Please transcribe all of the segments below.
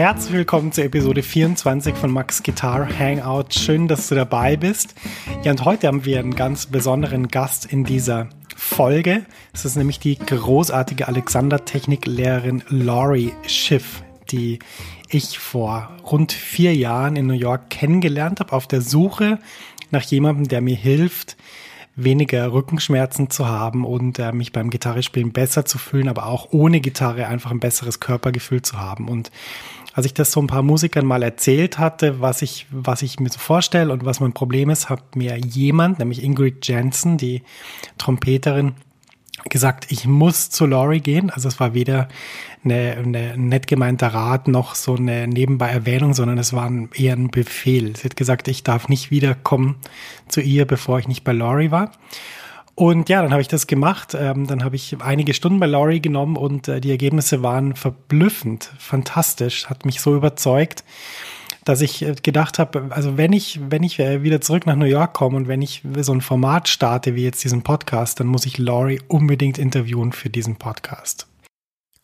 herzlich willkommen zur Episode 24 von Max Guitar Hangout. Schön, dass du dabei bist. Ja, und heute haben wir einen ganz besonderen Gast in dieser Folge. Es ist nämlich die großartige Alexander-Techniklehrerin Laurie Schiff, die ich vor rund vier Jahren in New York kennengelernt habe, auf der Suche nach jemandem, der mir hilft, weniger Rückenschmerzen zu haben und äh, mich beim Gitarrespielen besser zu fühlen, aber auch ohne Gitarre einfach ein besseres Körpergefühl zu haben. Und als ich das so ein paar Musikern mal erzählt hatte, was ich, was ich mir so vorstelle und was mein Problem ist, hat mir jemand, nämlich Ingrid Jensen, die Trompeterin, gesagt, ich muss zu Laurie gehen. Also es war weder eine, eine nett gemeinter Rat noch so eine nebenbei Erwähnung, sondern es war eher ein Befehl. Sie hat gesagt, ich darf nicht wiederkommen zu ihr, bevor ich nicht bei Laurie war. Und ja, dann habe ich das gemacht. Ähm, dann habe ich einige Stunden bei Laurie genommen und äh, die Ergebnisse waren verblüffend, fantastisch, hat mich so überzeugt dass ich äh, gedacht habe, also wenn ich, wenn ich äh, wieder zurück nach New York komme und wenn ich so ein Format starte wie jetzt diesen Podcast, dann muss ich Laurie unbedingt interviewen für diesen Podcast.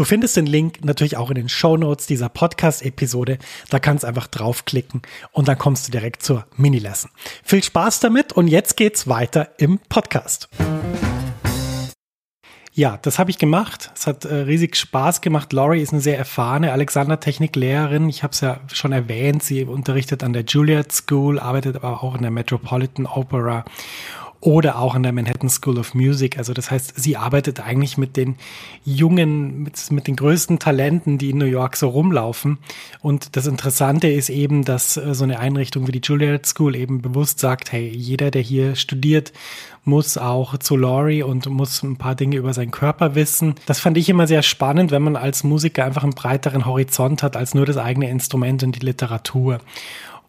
Du findest den Link natürlich auch in den Show Notes dieser Podcast-Episode. Da kannst du einfach draufklicken und dann kommst du direkt zur Mini-Lesson. Viel Spaß damit und jetzt geht's weiter im Podcast. Ja, das habe ich gemacht. Es hat äh, riesig Spaß gemacht. Laurie ist eine sehr erfahrene Alexander-Technik-Lehrerin. Ich habe es ja schon erwähnt. Sie unterrichtet an der Juilliard School, arbeitet aber auch in der Metropolitan Opera oder auch an der Manhattan School of Music. Also das heißt, sie arbeitet eigentlich mit den jungen, mit, mit, den größten Talenten, die in New York so rumlaufen. Und das Interessante ist eben, dass äh, so eine Einrichtung wie die Juilliard School eben bewusst sagt, hey, jeder, der hier studiert, muss auch zu Laurie und muss ein paar Dinge über seinen Körper wissen. Das fand ich immer sehr spannend, wenn man als Musiker einfach einen breiteren Horizont hat als nur das eigene Instrument und die Literatur.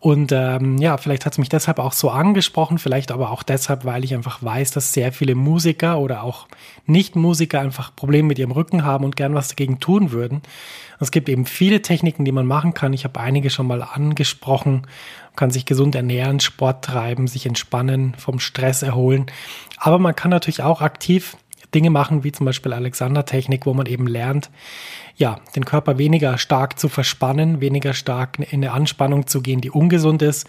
Und ähm, ja, vielleicht hat es mich deshalb auch so angesprochen, vielleicht aber auch deshalb, weil ich einfach weiß, dass sehr viele Musiker oder auch Nicht-Musiker einfach Probleme mit ihrem Rücken haben und gern was dagegen tun würden. Es gibt eben viele Techniken, die man machen kann. Ich habe einige schon mal angesprochen. Man kann sich gesund ernähren, Sport treiben, sich entspannen, vom Stress erholen. Aber man kann natürlich auch aktiv Dinge machen, wie zum Beispiel Alexander-Technik, wo man eben lernt, ja, den Körper weniger stark zu verspannen, weniger stark in eine Anspannung zu gehen, die ungesund ist.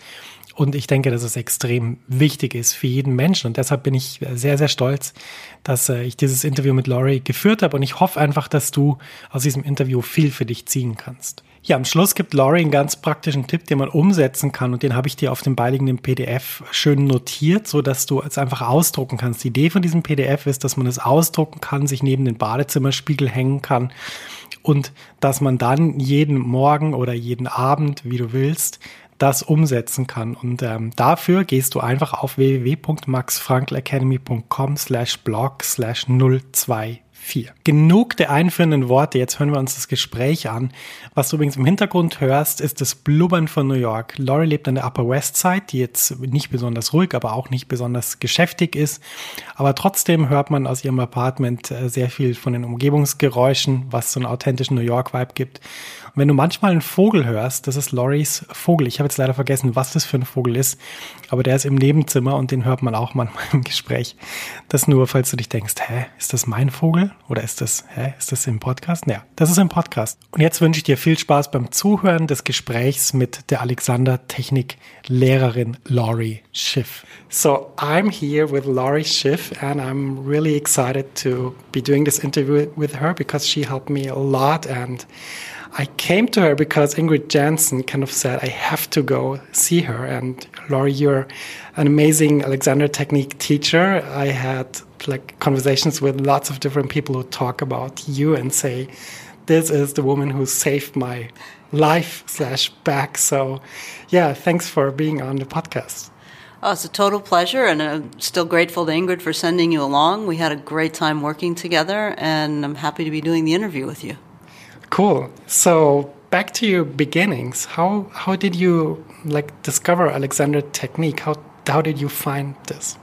Und ich denke, dass es extrem wichtig ist für jeden Menschen. Und deshalb bin ich sehr, sehr stolz, dass äh, ich dieses Interview mit Laurie geführt habe. Und ich hoffe einfach, dass du aus diesem Interview viel für dich ziehen kannst. Ja, am Schluss gibt Laurie einen ganz praktischen Tipp, den man umsetzen kann und den habe ich dir auf dem beiliegenden PDF schön notiert, so dass du es einfach ausdrucken kannst. Die Idee von diesem PDF ist, dass man es ausdrucken kann, sich neben den Badezimmerspiegel hängen kann und dass man dann jeden Morgen oder jeden Abend, wie du willst, das umsetzen kann. Und ähm, dafür gehst du einfach auf www.maxfrankelacademy.com slash blog slash 024. Genug der einführenden Worte, jetzt hören wir uns das Gespräch an. Was du übrigens im Hintergrund hörst, ist das Blubbern von New York. Laurie lebt an der Upper West Side, die jetzt nicht besonders ruhig, aber auch nicht besonders geschäftig ist. Aber trotzdem hört man aus ihrem Apartment äh, sehr viel von den Umgebungsgeräuschen, was so einen authentischen New York-Vibe gibt. wenn du manchmal einen Vogel hörst, das ist Loris Vogel. Ich habe jetzt leider vergessen, was das für ein Vogel ist, aber der ist im Nebenzimmer und den hört man auch manchmal im Gespräch. Das nur, falls du dich denkst, hä, ist das mein Vogel oder ist das, hä, ist das im Podcast? Ja, das ist im Podcast. Und jetzt wünsche ich dir viel Spaß beim Zuhören des Gesprächs mit der Alexander Technik Lehrerin Lori Schiff. So, I'm here with Lori Schiff and I'm really excited to be doing this interview with her because she helped me a lot and I came to her because Ingrid Jansen kind of said, I have to go see her. And Laurie, you're an amazing Alexander Technique teacher. I had like conversations with lots of different people who talk about you and say, this is the woman who saved my life slash back. So yeah, thanks for being on the podcast. Oh, it's a total pleasure, and I'm still grateful to Ingrid for sending you along. We had a great time working together, and I'm happy to be doing the interview with you. Cool. So back to your beginnings. How how did you like discover Alexander technique? How how did you find this?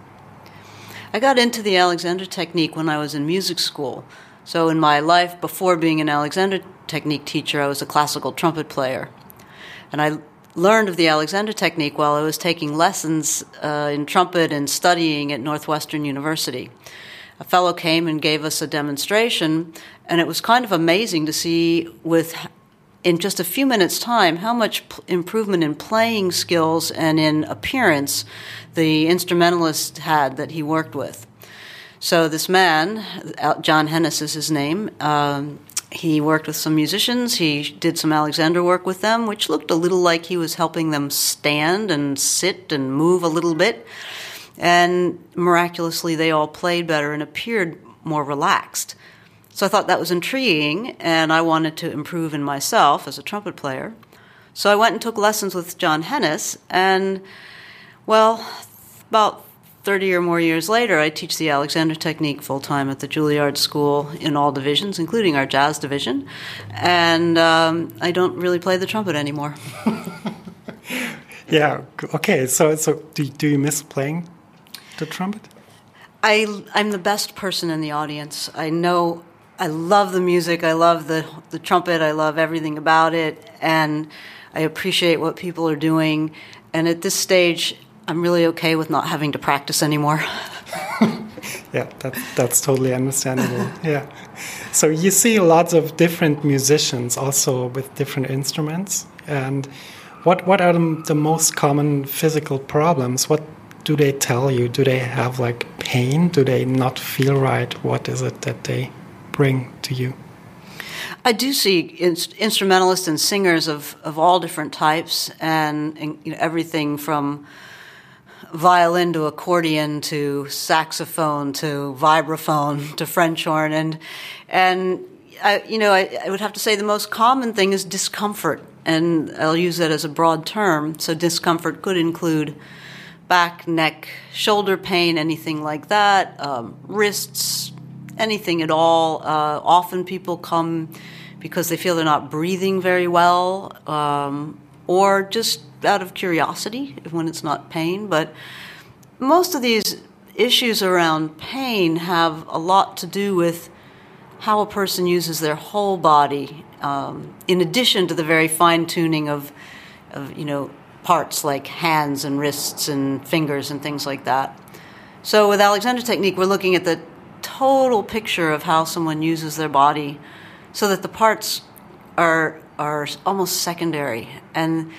I got into the Alexander technique when I was in music school. So in my life before being an Alexander technique teacher, I was a classical trumpet player. And I learned of the Alexander technique while I was taking lessons uh, in trumpet and studying at Northwestern University a fellow came and gave us a demonstration, and it was kind of amazing to see with in just a few minutes' time how much p- improvement in playing skills and in appearance the instrumentalist had that he worked with. So this man, John Hennis is his name. Um, he worked with some musicians. He did some Alexander work with them, which looked a little like he was helping them stand and sit and move a little bit. And miraculously, they all played better and appeared more relaxed. So I thought that was intriguing, and I wanted to improve in myself as a trumpet player. So I went and took lessons with John Hennis, and well, about 30 or more years later, I teach the Alexander Technique full time at the Juilliard School in all divisions, including our jazz division. And um, I don't really play the trumpet anymore. yeah. Okay. So, so do, do you miss playing the trumpet? I I'm the best person in the audience. I know I love the music. I love the the trumpet. I love everything about it, and I appreciate what people are doing. And at this stage, I'm really okay with not having to practice anymore. yeah, that, that's totally understandable. yeah. So you see lots of different musicians also with different instruments. And what, what are the, the most common physical problems? What do they tell you? Do they have like pain? Do they not feel right? What is it that they bring to you? I do see in- instrumentalists and singers of, of all different types, and, and you know, everything from violin to accordion to saxophone to vibraphone to French horn, and and I, you know I, I would have to say the most common thing is discomfort, and I'll use that as a broad term. So discomfort could include back, neck, shoulder pain, anything like that, um, wrists, anything at all. Uh, often people come because they feel they're not breathing very well, um, or just out of curiosity when it's not pain. But most of these issues around pain have a lot to do with how a person uses their whole body, um, in addition to the very fine tuning of, of you know parts like hands and wrists and fingers and things like that. So with Alexander Technique, we're looking at the total picture of how someone uses their body so that the parts are are almost secondary. And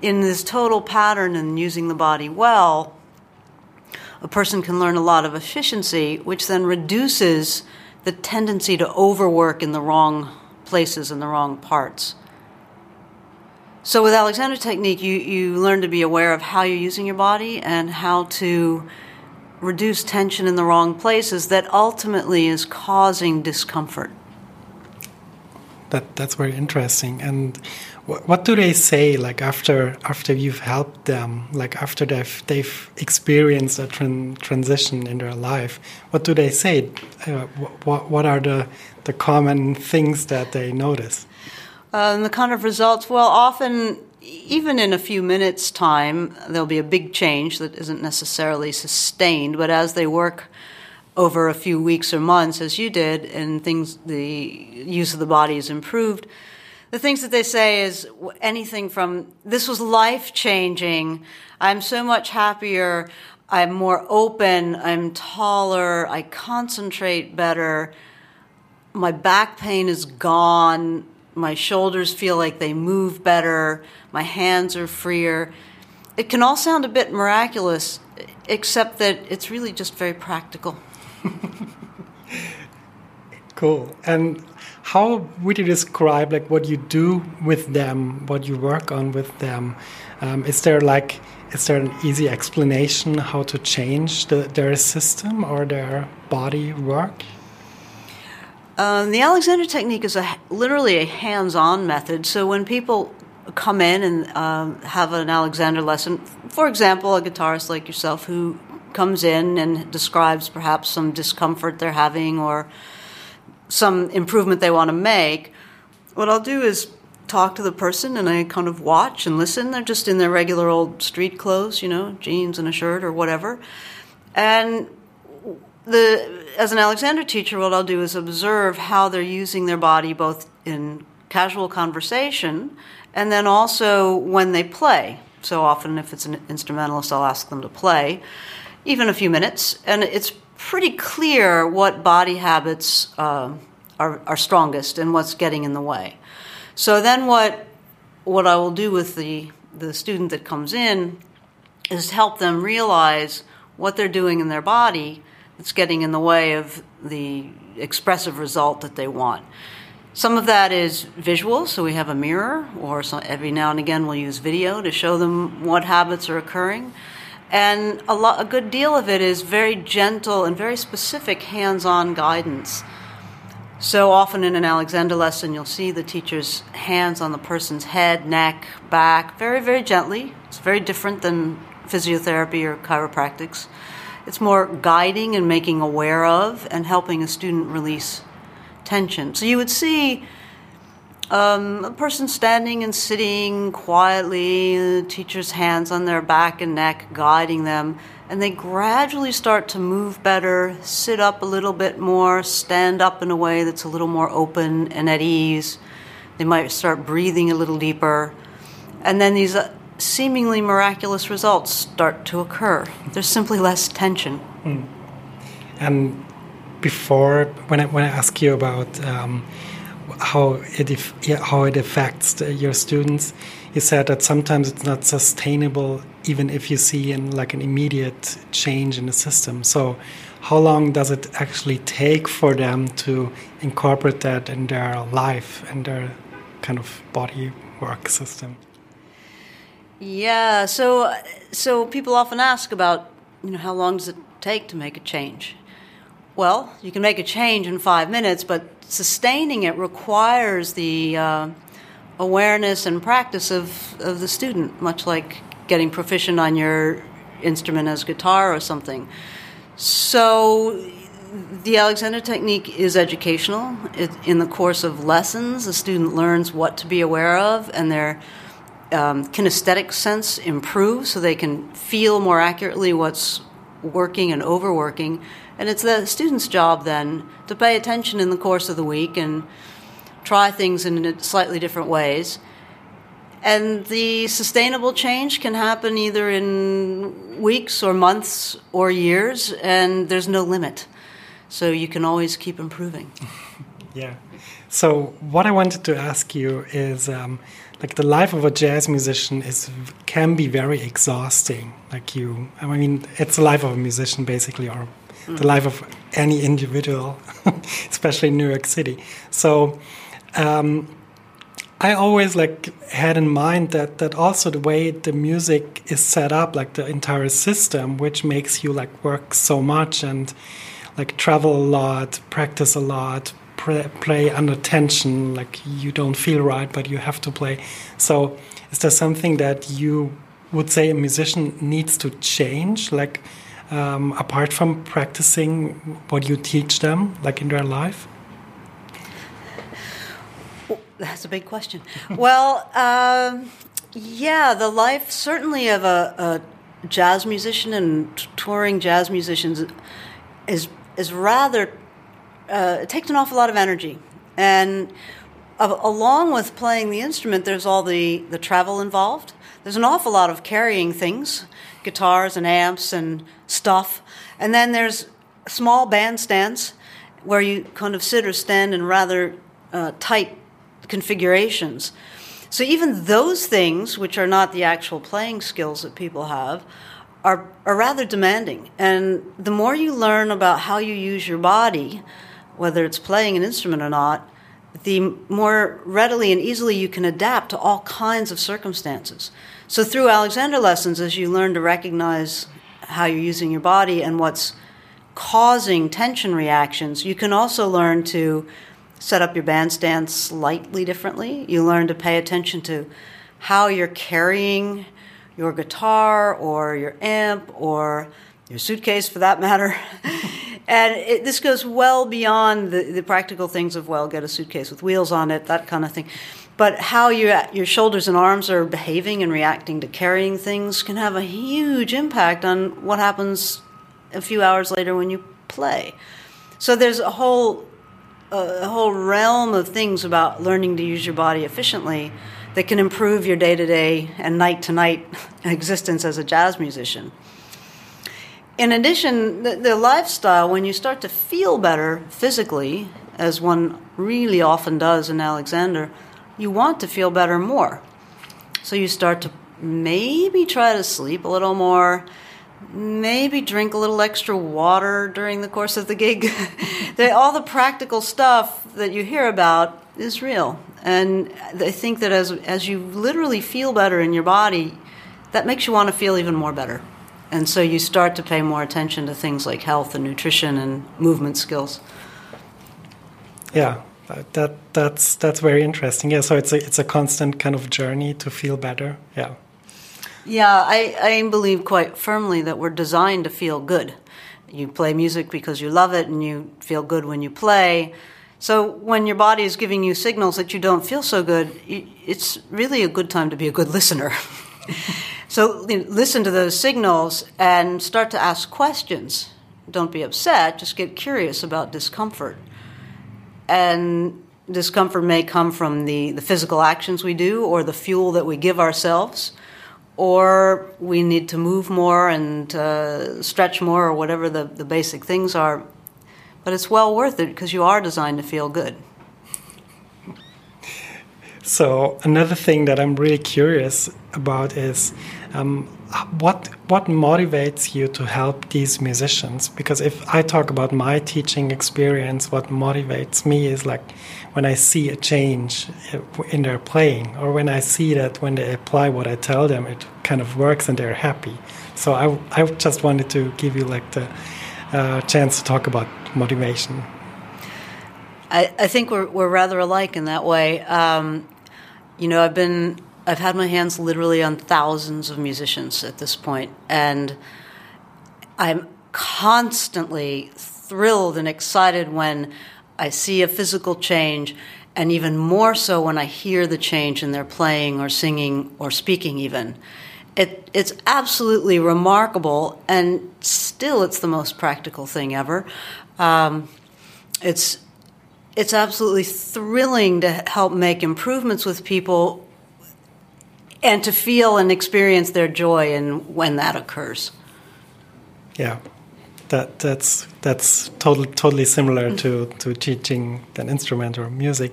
in this total pattern and using the body well, a person can learn a lot of efficiency, which then reduces the tendency to overwork in the wrong places and the wrong parts. So with Alexander Technique, you, you learn to be aware of how you're using your body and how to reduce tension in the wrong places that ultimately is causing discomfort. That that's very interesting. And what, what do they say like after after you've helped them, like after they've they've experienced a tran transition in their life? What do they say? Uh, what what are the the common things that they notice? Um, the kind of results, well, often, even in a few minutes' time, there'll be a big change that isn't necessarily sustained, but as they work over a few weeks or months, as you did, and things, the use of the body is improved, the things that they say is anything from this was life changing. I'm so much happier. I'm more open. I'm taller. I concentrate better. My back pain is gone. My shoulders feel like they move better. My hands are freer. It can all sound a bit miraculous, except that it's really just very practical. cool. And how would you describe like what you do with them, what you work on with them? Um, is there like is there an easy explanation how to change the, their system or their body work? Um, the Alexander technique is a, literally a hands-on method. So when people come in and um, have an Alexander lesson, for example, a guitarist like yourself who comes in and describes perhaps some discomfort they're having or some improvement they want to make, what I'll do is talk to the person and I kind of watch and listen. They're just in their regular old street clothes, you know, jeans and a shirt or whatever. And the as an Alexander teacher, what I'll do is observe how they're using their body both in casual conversation and then also when they play. So often, if it's an instrumentalist, I'll ask them to play, even a few minutes, and it's pretty clear what body habits uh, are, are strongest and what's getting in the way. So then, what what I will do with the the student that comes in is help them realize what they're doing in their body that's getting in the way of the expressive result that they want. Some of that is visual, so we have a mirror, or every now and again we'll use video to show them what habits are occurring. And a, lot, a good deal of it is very gentle and very specific hands on guidance. So often in an Alexander lesson, you'll see the teacher's hands on the person's head, neck, back, very, very gently. It's very different than physiotherapy or chiropractics. It's more guiding and making aware of and helping a student release tension. So you would see um, a person standing and sitting quietly, the teacher's hands on their back and neck, guiding them, and they gradually start to move better, sit up a little bit more, stand up in a way that's a little more open and at ease. They might start breathing a little deeper. And then these uh, seemingly miraculous results start to occur. There's simply less tension. Mm. And before, when I, when I ask you about um, how it how it affects the, your students. You said that sometimes it's not sustainable, even if you see in like an immediate change in the system. So, how long does it actually take for them to incorporate that in their life and their kind of body work system? Yeah, so so people often ask about you know how long does it take to make a change? Well, you can make a change in five minutes, but sustaining it requires the uh, awareness and practice of, of the student, much like getting proficient on your instrument as guitar or something. So, the Alexander technique is educational. It, in the course of lessons, the student learns what to be aware of, and their um, kinesthetic sense improves so they can feel more accurately what's working and overworking. And it's the student's job then to pay attention in the course of the week and try things in slightly different ways. And the sustainable change can happen either in weeks or months or years, and there's no limit. So you can always keep improving. yeah. So, what I wanted to ask you is um, like the life of a jazz musician is can be very exhausting. Like you, I mean, it's the life of a musician basically, or mm. the life of any individual, especially in New York City. So um, I always like had in mind that that also the way the music is set up, like the entire system, which makes you like work so much and like travel a lot, practice a lot, play under tension, like you don't feel right, but you have to play. So, is there something that you would say a musician needs to change, like um, apart from practicing what you teach them, like in their life? That's a big question. well, um, yeah, the life certainly of a, a jazz musician and touring jazz musicians is is rather uh, it takes an awful lot of energy, and along with playing the instrument, there's all the, the travel involved. There's an awful lot of carrying things, guitars and amps and stuff. And then there's small bandstands where you kind of sit or stand in rather uh, tight configurations. So even those things, which are not the actual playing skills that people have, are, are rather demanding. And the more you learn about how you use your body, whether it's playing an instrument or not, the more readily and easily you can adapt to all kinds of circumstances. So, through Alexander lessons, as you learn to recognize how you're using your body and what's causing tension reactions, you can also learn to set up your bandstand slightly differently. You learn to pay attention to how you're carrying your guitar or your amp or your suitcase for that matter. and it, this goes well beyond the, the practical things of, well, get a suitcase with wheels on it, that kind of thing. But how you, your shoulders and arms are behaving and reacting to carrying things can have a huge impact on what happens a few hours later when you play. So there's a whole a whole realm of things about learning to use your body efficiently that can improve your day to day and night to night existence as a jazz musician. In addition, the, the, lifestyle, when you start to feel better physically, as one really often does in Alexander, you want to feel better more. So you start to maybe try to sleep a little more, maybe drink a little extra water during the course of the gig. all the practical stuff that you hear about is real. And I think that as, as you literally feel better in your body, that makes you want to feel even more better. And so you start to pay more attention to things like health and nutrition and movement skills. Yeah, that that's that's very interesting. Yeah, so it's a it's a constant kind of journey to feel better. Yeah. Yeah, I, I believe quite firmly that we're designed to feel good. You play music because you love it and you feel good when you play. So when your body is giving you signals that you don't feel so good, it's really a good time to be a good listener. so you know, listen to those signals and start to ask questions. Don't be upset, just get curious about discomfort. And discomfort may come from the, the physical actions we do or the fuel that we give ourselves or we need to move more and uh, stretch more, or whatever the, the basic things are. But it's well worth it because you are designed to feel good. So another thing that I'm really curious about is um, what what motivates you to help these musicians? Because if I talk about my teaching experience, what motivates me is like when I see a change in their playing, or when I see that when they apply what I tell them, it kind of works and they're happy. So I I just wanted to give you like the uh, chance to talk about motivation. I, I think we're we're rather alike in that way. Um, you know, I've been I've had my hands literally on thousands of musicians at this point, and I'm constantly thrilled and excited when I see a physical change, and even more so when I hear the change in their playing or singing or speaking, even. It, it's absolutely remarkable, and still, it's the most practical thing ever. Um, it's it's absolutely thrilling to help make improvements with people and to feel and experience their joy and when that occurs. Yeah, that that's that's totally totally similar to to teaching an instrument or music.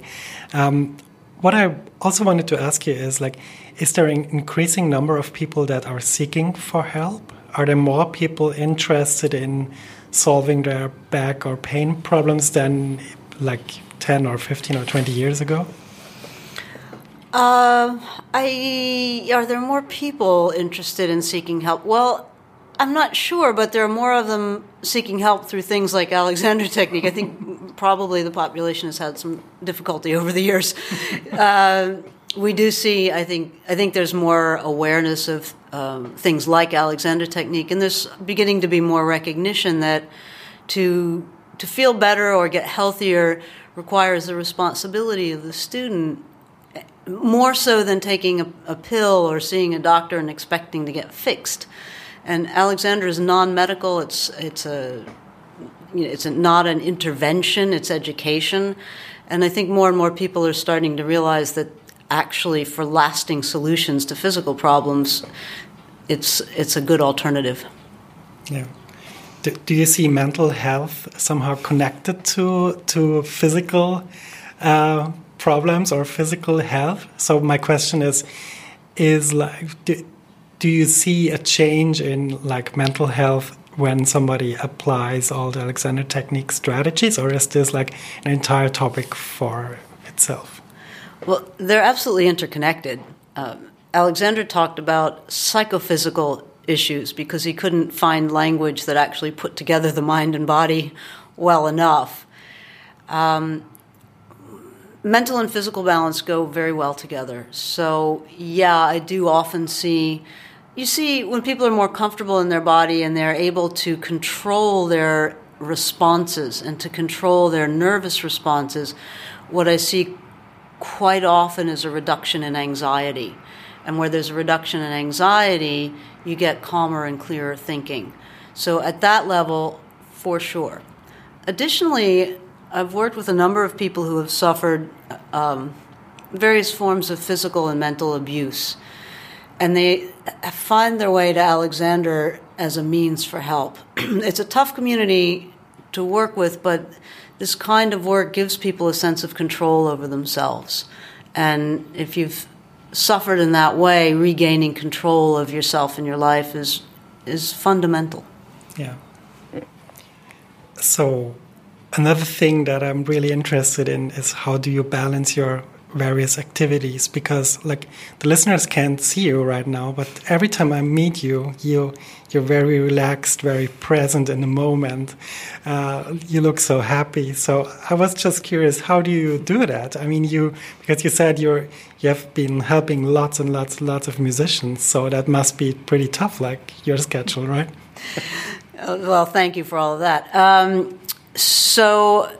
Um, what I also wanted to ask you is like, is there an increasing number of people that are seeking for help? Are there more people interested in solving their back or pain problems than like 10 or 15 or 20 years ago? Uh, I are there more people interested in seeking help? Well, I'm not sure, but there are more of them seeking help through things like Alexander technique. I think probably the population has had some difficulty over the years. uh, we do see. I think. I think there's more awareness of um, things like Alexander technique, and there's beginning to be more recognition that to to feel better or get healthier requires the responsibility of the student more so than taking a, a, pill or seeing a doctor and expecting to get fixed. And Alexander is non-medical. It's it's a you know, it's not an intervention; it's education. And I think more and more people are starting to realize that actually, for lasting solutions to physical problems, it's it's a good alternative. Yeah. Do, do you see mental health somehow connected to to physical uh, problems or physical health? So my question is, is like, do, do you see a change in like mental health when somebody applies all the Alexander technique strategies, or is this like an entire topic for itself? Well, they're absolutely interconnected. Um, Alexander talked about psychophysical issues because he couldn't find language that actually put together the mind and body well enough. Um, mental and physical balance go very well together. So, yeah, I do often see. You see, when people are more comfortable in their body and they're able to control their responses and to control their nervous responses, what I see quite often is a reduction in anxiety. And where there's a reduction in anxiety, you get calmer and clearer thinking. So, at that level, for sure. Additionally, I've worked with a number of people who have suffered um, various forms of physical and mental abuse, and they find their way to Alexander as a means for help. it's a tough community to work with, but this kind of work gives people a sense of control over themselves. And if you've suffered in that way, regaining control of yourself and your life is is fundamental. Yeah. So another thing that I'm really interested in is how do you balance your various activities? Because like the listeners can't see you right now but every time i meet you you you're very relaxed very present in the moment. Uh, you look so happy. So i was just curious how do you do that? I mean you because you said you're you have been helping lots and lots and lots of musicians so that must be pretty tough like your schedule right? Well thank you for all of that. Um, so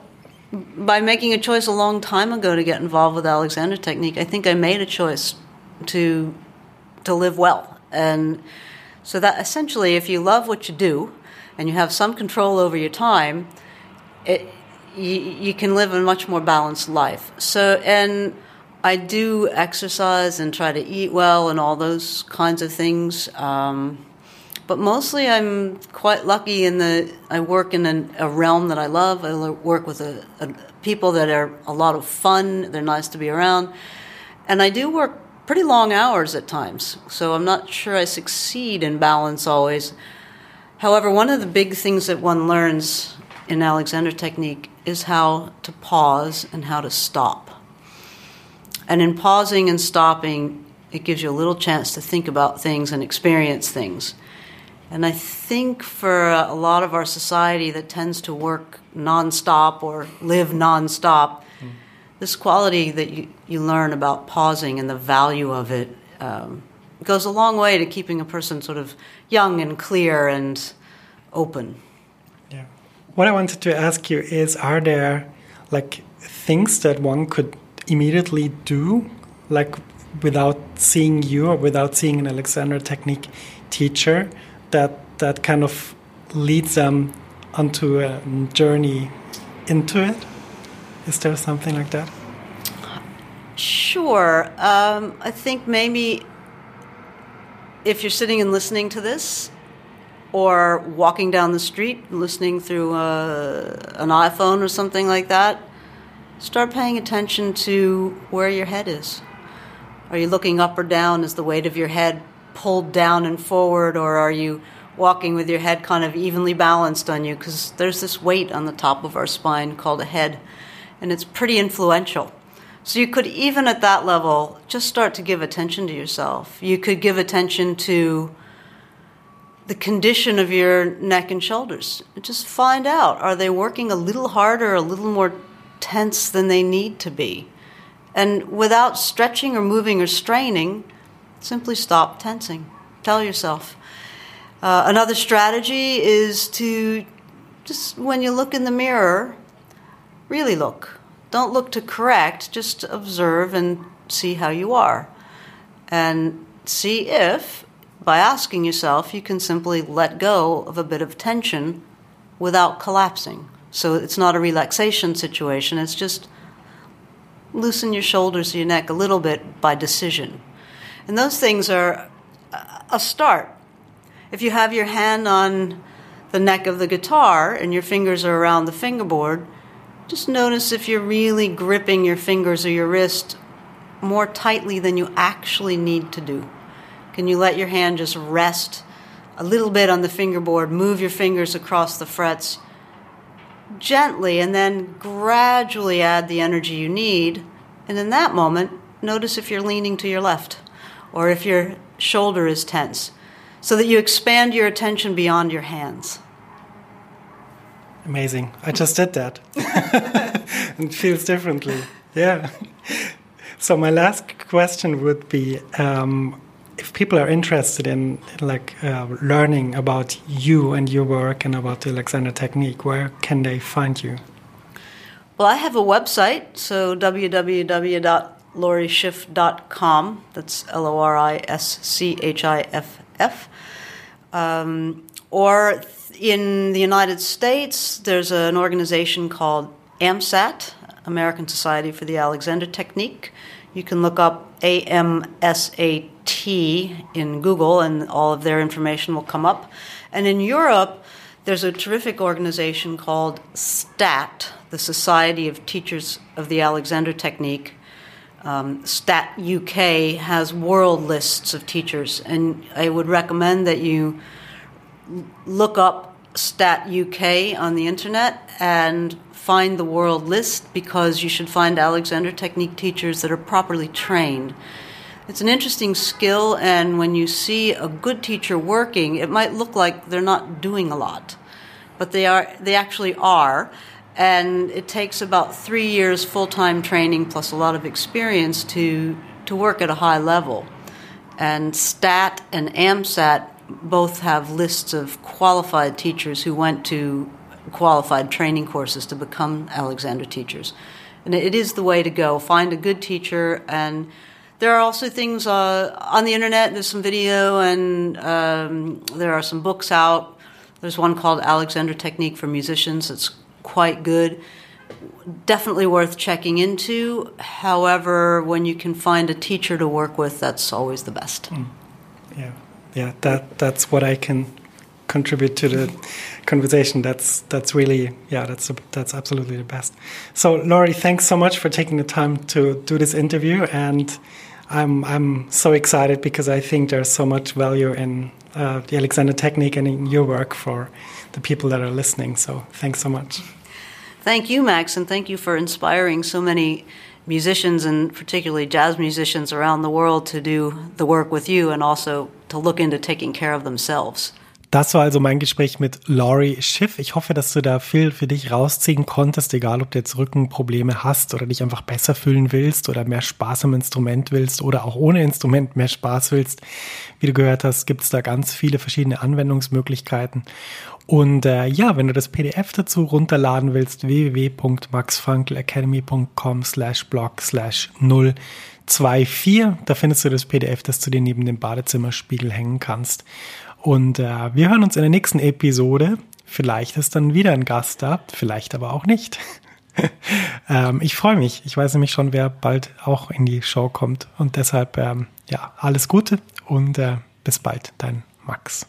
by making a choice a long time ago to get involved with Alexander Technique, I think I made a choice to to live well. And so that essentially, if you love what you do and you have some control over your time, it, you, you can live a much more balanced life. So, and I do exercise and try to eat well and all those kinds of things. Um, but mostly, I'm quite lucky in the I work in an, a realm that I love. I work with a, a, people that are a lot of fun. They're nice to be around, and I do work pretty long hours at times. So I'm not sure I succeed in balance always. However, one of the big things that one learns in Alexander technique is how to pause and how to stop. And in pausing and stopping, it gives you a little chance to think about things and experience things. And I think for a lot of our society that tends to work nonstop or live nonstop, mm. this quality that you, you learn about pausing and the value of it um, goes a long way to keeping a person sort of young and clear and open. Yeah. What I wanted to ask you is are there like things that one could immediately do, like without seeing you or without seeing an Alexander Technique teacher? That that kind of leads them onto a journey into it? Is there something like that? Sure. Um, I think maybe if you're sitting and listening to this, or walking down the street, listening through uh, an iPhone or something like that, start paying attention to where your head is. Are you looking up or down? Is the weight of your head pulled down and forward, or are you walking with your head kind of evenly balanced on you? Because there's this weight on the top of our spine called a head, and it's pretty influential. So you could, even at that level, just start to give attention to yourself. You could give attention to the condition of your neck and shoulders. Just find out are they working a little harder, or a little more tense than they need to be? And without stretching or moving or straining, Simply stop tensing. Tell yourself. Uh, another strategy is to just when you look in the mirror, really look. Don't look to correct, just observe and see how you are. And see if, by asking yourself, you can simply let go of a bit of tension without collapsing. So it's not a relaxation situation, it's just loosen your shoulders, your neck a little bit by decision. And those things are a start. If you have your hand on the neck of the guitar and your fingers are around the fingerboard, just notice if you're really gripping your fingers or your wrist more tightly than you actually need to do. Can you let your hand just rest a little bit on the fingerboard, move your fingers across the frets gently, and then gradually add the energy you need? And in that moment, notice if you're leaning to your left or if your shoulder is tense so that you expand your attention beyond your hands. Amazing. I just did that. it feels differently. Yeah. So my last question would be um, if people are interested in like uh, learning about you and your work and about the Alexander technique, where can they find you? Well, I have a website, so www.lorischiff.com. That's L O R I S C H I F F. Um, or in the United States, there's an organization called AMSAT, American Society for the Alexander Technique. You can look up AMSAT in Google, and all of their information will come up. And in Europe, there's a terrific organization called STAT, the Society of Teachers of the Alexander Technique. Um, STAT UK has world lists of teachers, and I would recommend that you look up Stat UK on the internet and find the world list because you should find Alexander Technique teachers that are properly trained. It's an interesting skill, and when you see a good teacher working, it might look like they're not doing a lot, but they are. They actually are, and it takes about three years full-time training plus a lot of experience to to work at a high level. And STAT and AMSAT both have lists of qualified teachers who went to qualified training courses to become Alexander teachers. And it is the way to go. Find a good teacher. And there are also things uh, on the internet. There's some video and um, there are some books out. There's one called Alexander Technique for Musicians that's quite good. Definitely worth checking into. However, when you can find a teacher to work with, that's always the best. Mm. Yeah yeah, that that's what I can contribute to the conversation. That's that's really yeah, that's that's absolutely the best. So Lori, thanks so much for taking the time to do this interview, and I'm I'm so excited because I think there's so much value in uh, the Alexander technique and in your work for the people that are listening. So thanks so much. Thank you, Max, and thank you for inspiring so many musicians and particularly jazz musicians around the world to do the work with you and also to look into taking care of themselves. Das war also mein Gespräch mit Laurie Schiff. Ich hoffe, dass du da viel für dich rausziehen konntest, egal ob du jetzt Rückenprobleme hast oder dich einfach besser fühlen willst oder mehr Spaß am Instrument willst oder auch ohne Instrument mehr Spaß willst. Wie du gehört hast, gibt es da ganz viele verschiedene Anwendungsmöglichkeiten. Und äh, ja, wenn du das PDF dazu runterladen willst, www.maxfunkelacademy.com slash blog slash 024, da findest du das PDF, das du dir neben dem Badezimmerspiegel hängen kannst. Und äh, wir hören uns in der nächsten Episode. Vielleicht ist dann wieder ein Gast da, vielleicht aber auch nicht. ähm, ich freue mich. Ich weiß nämlich schon, wer bald auch in die Show kommt. Und deshalb, ähm, ja, alles Gute und äh, bis bald, dein Max.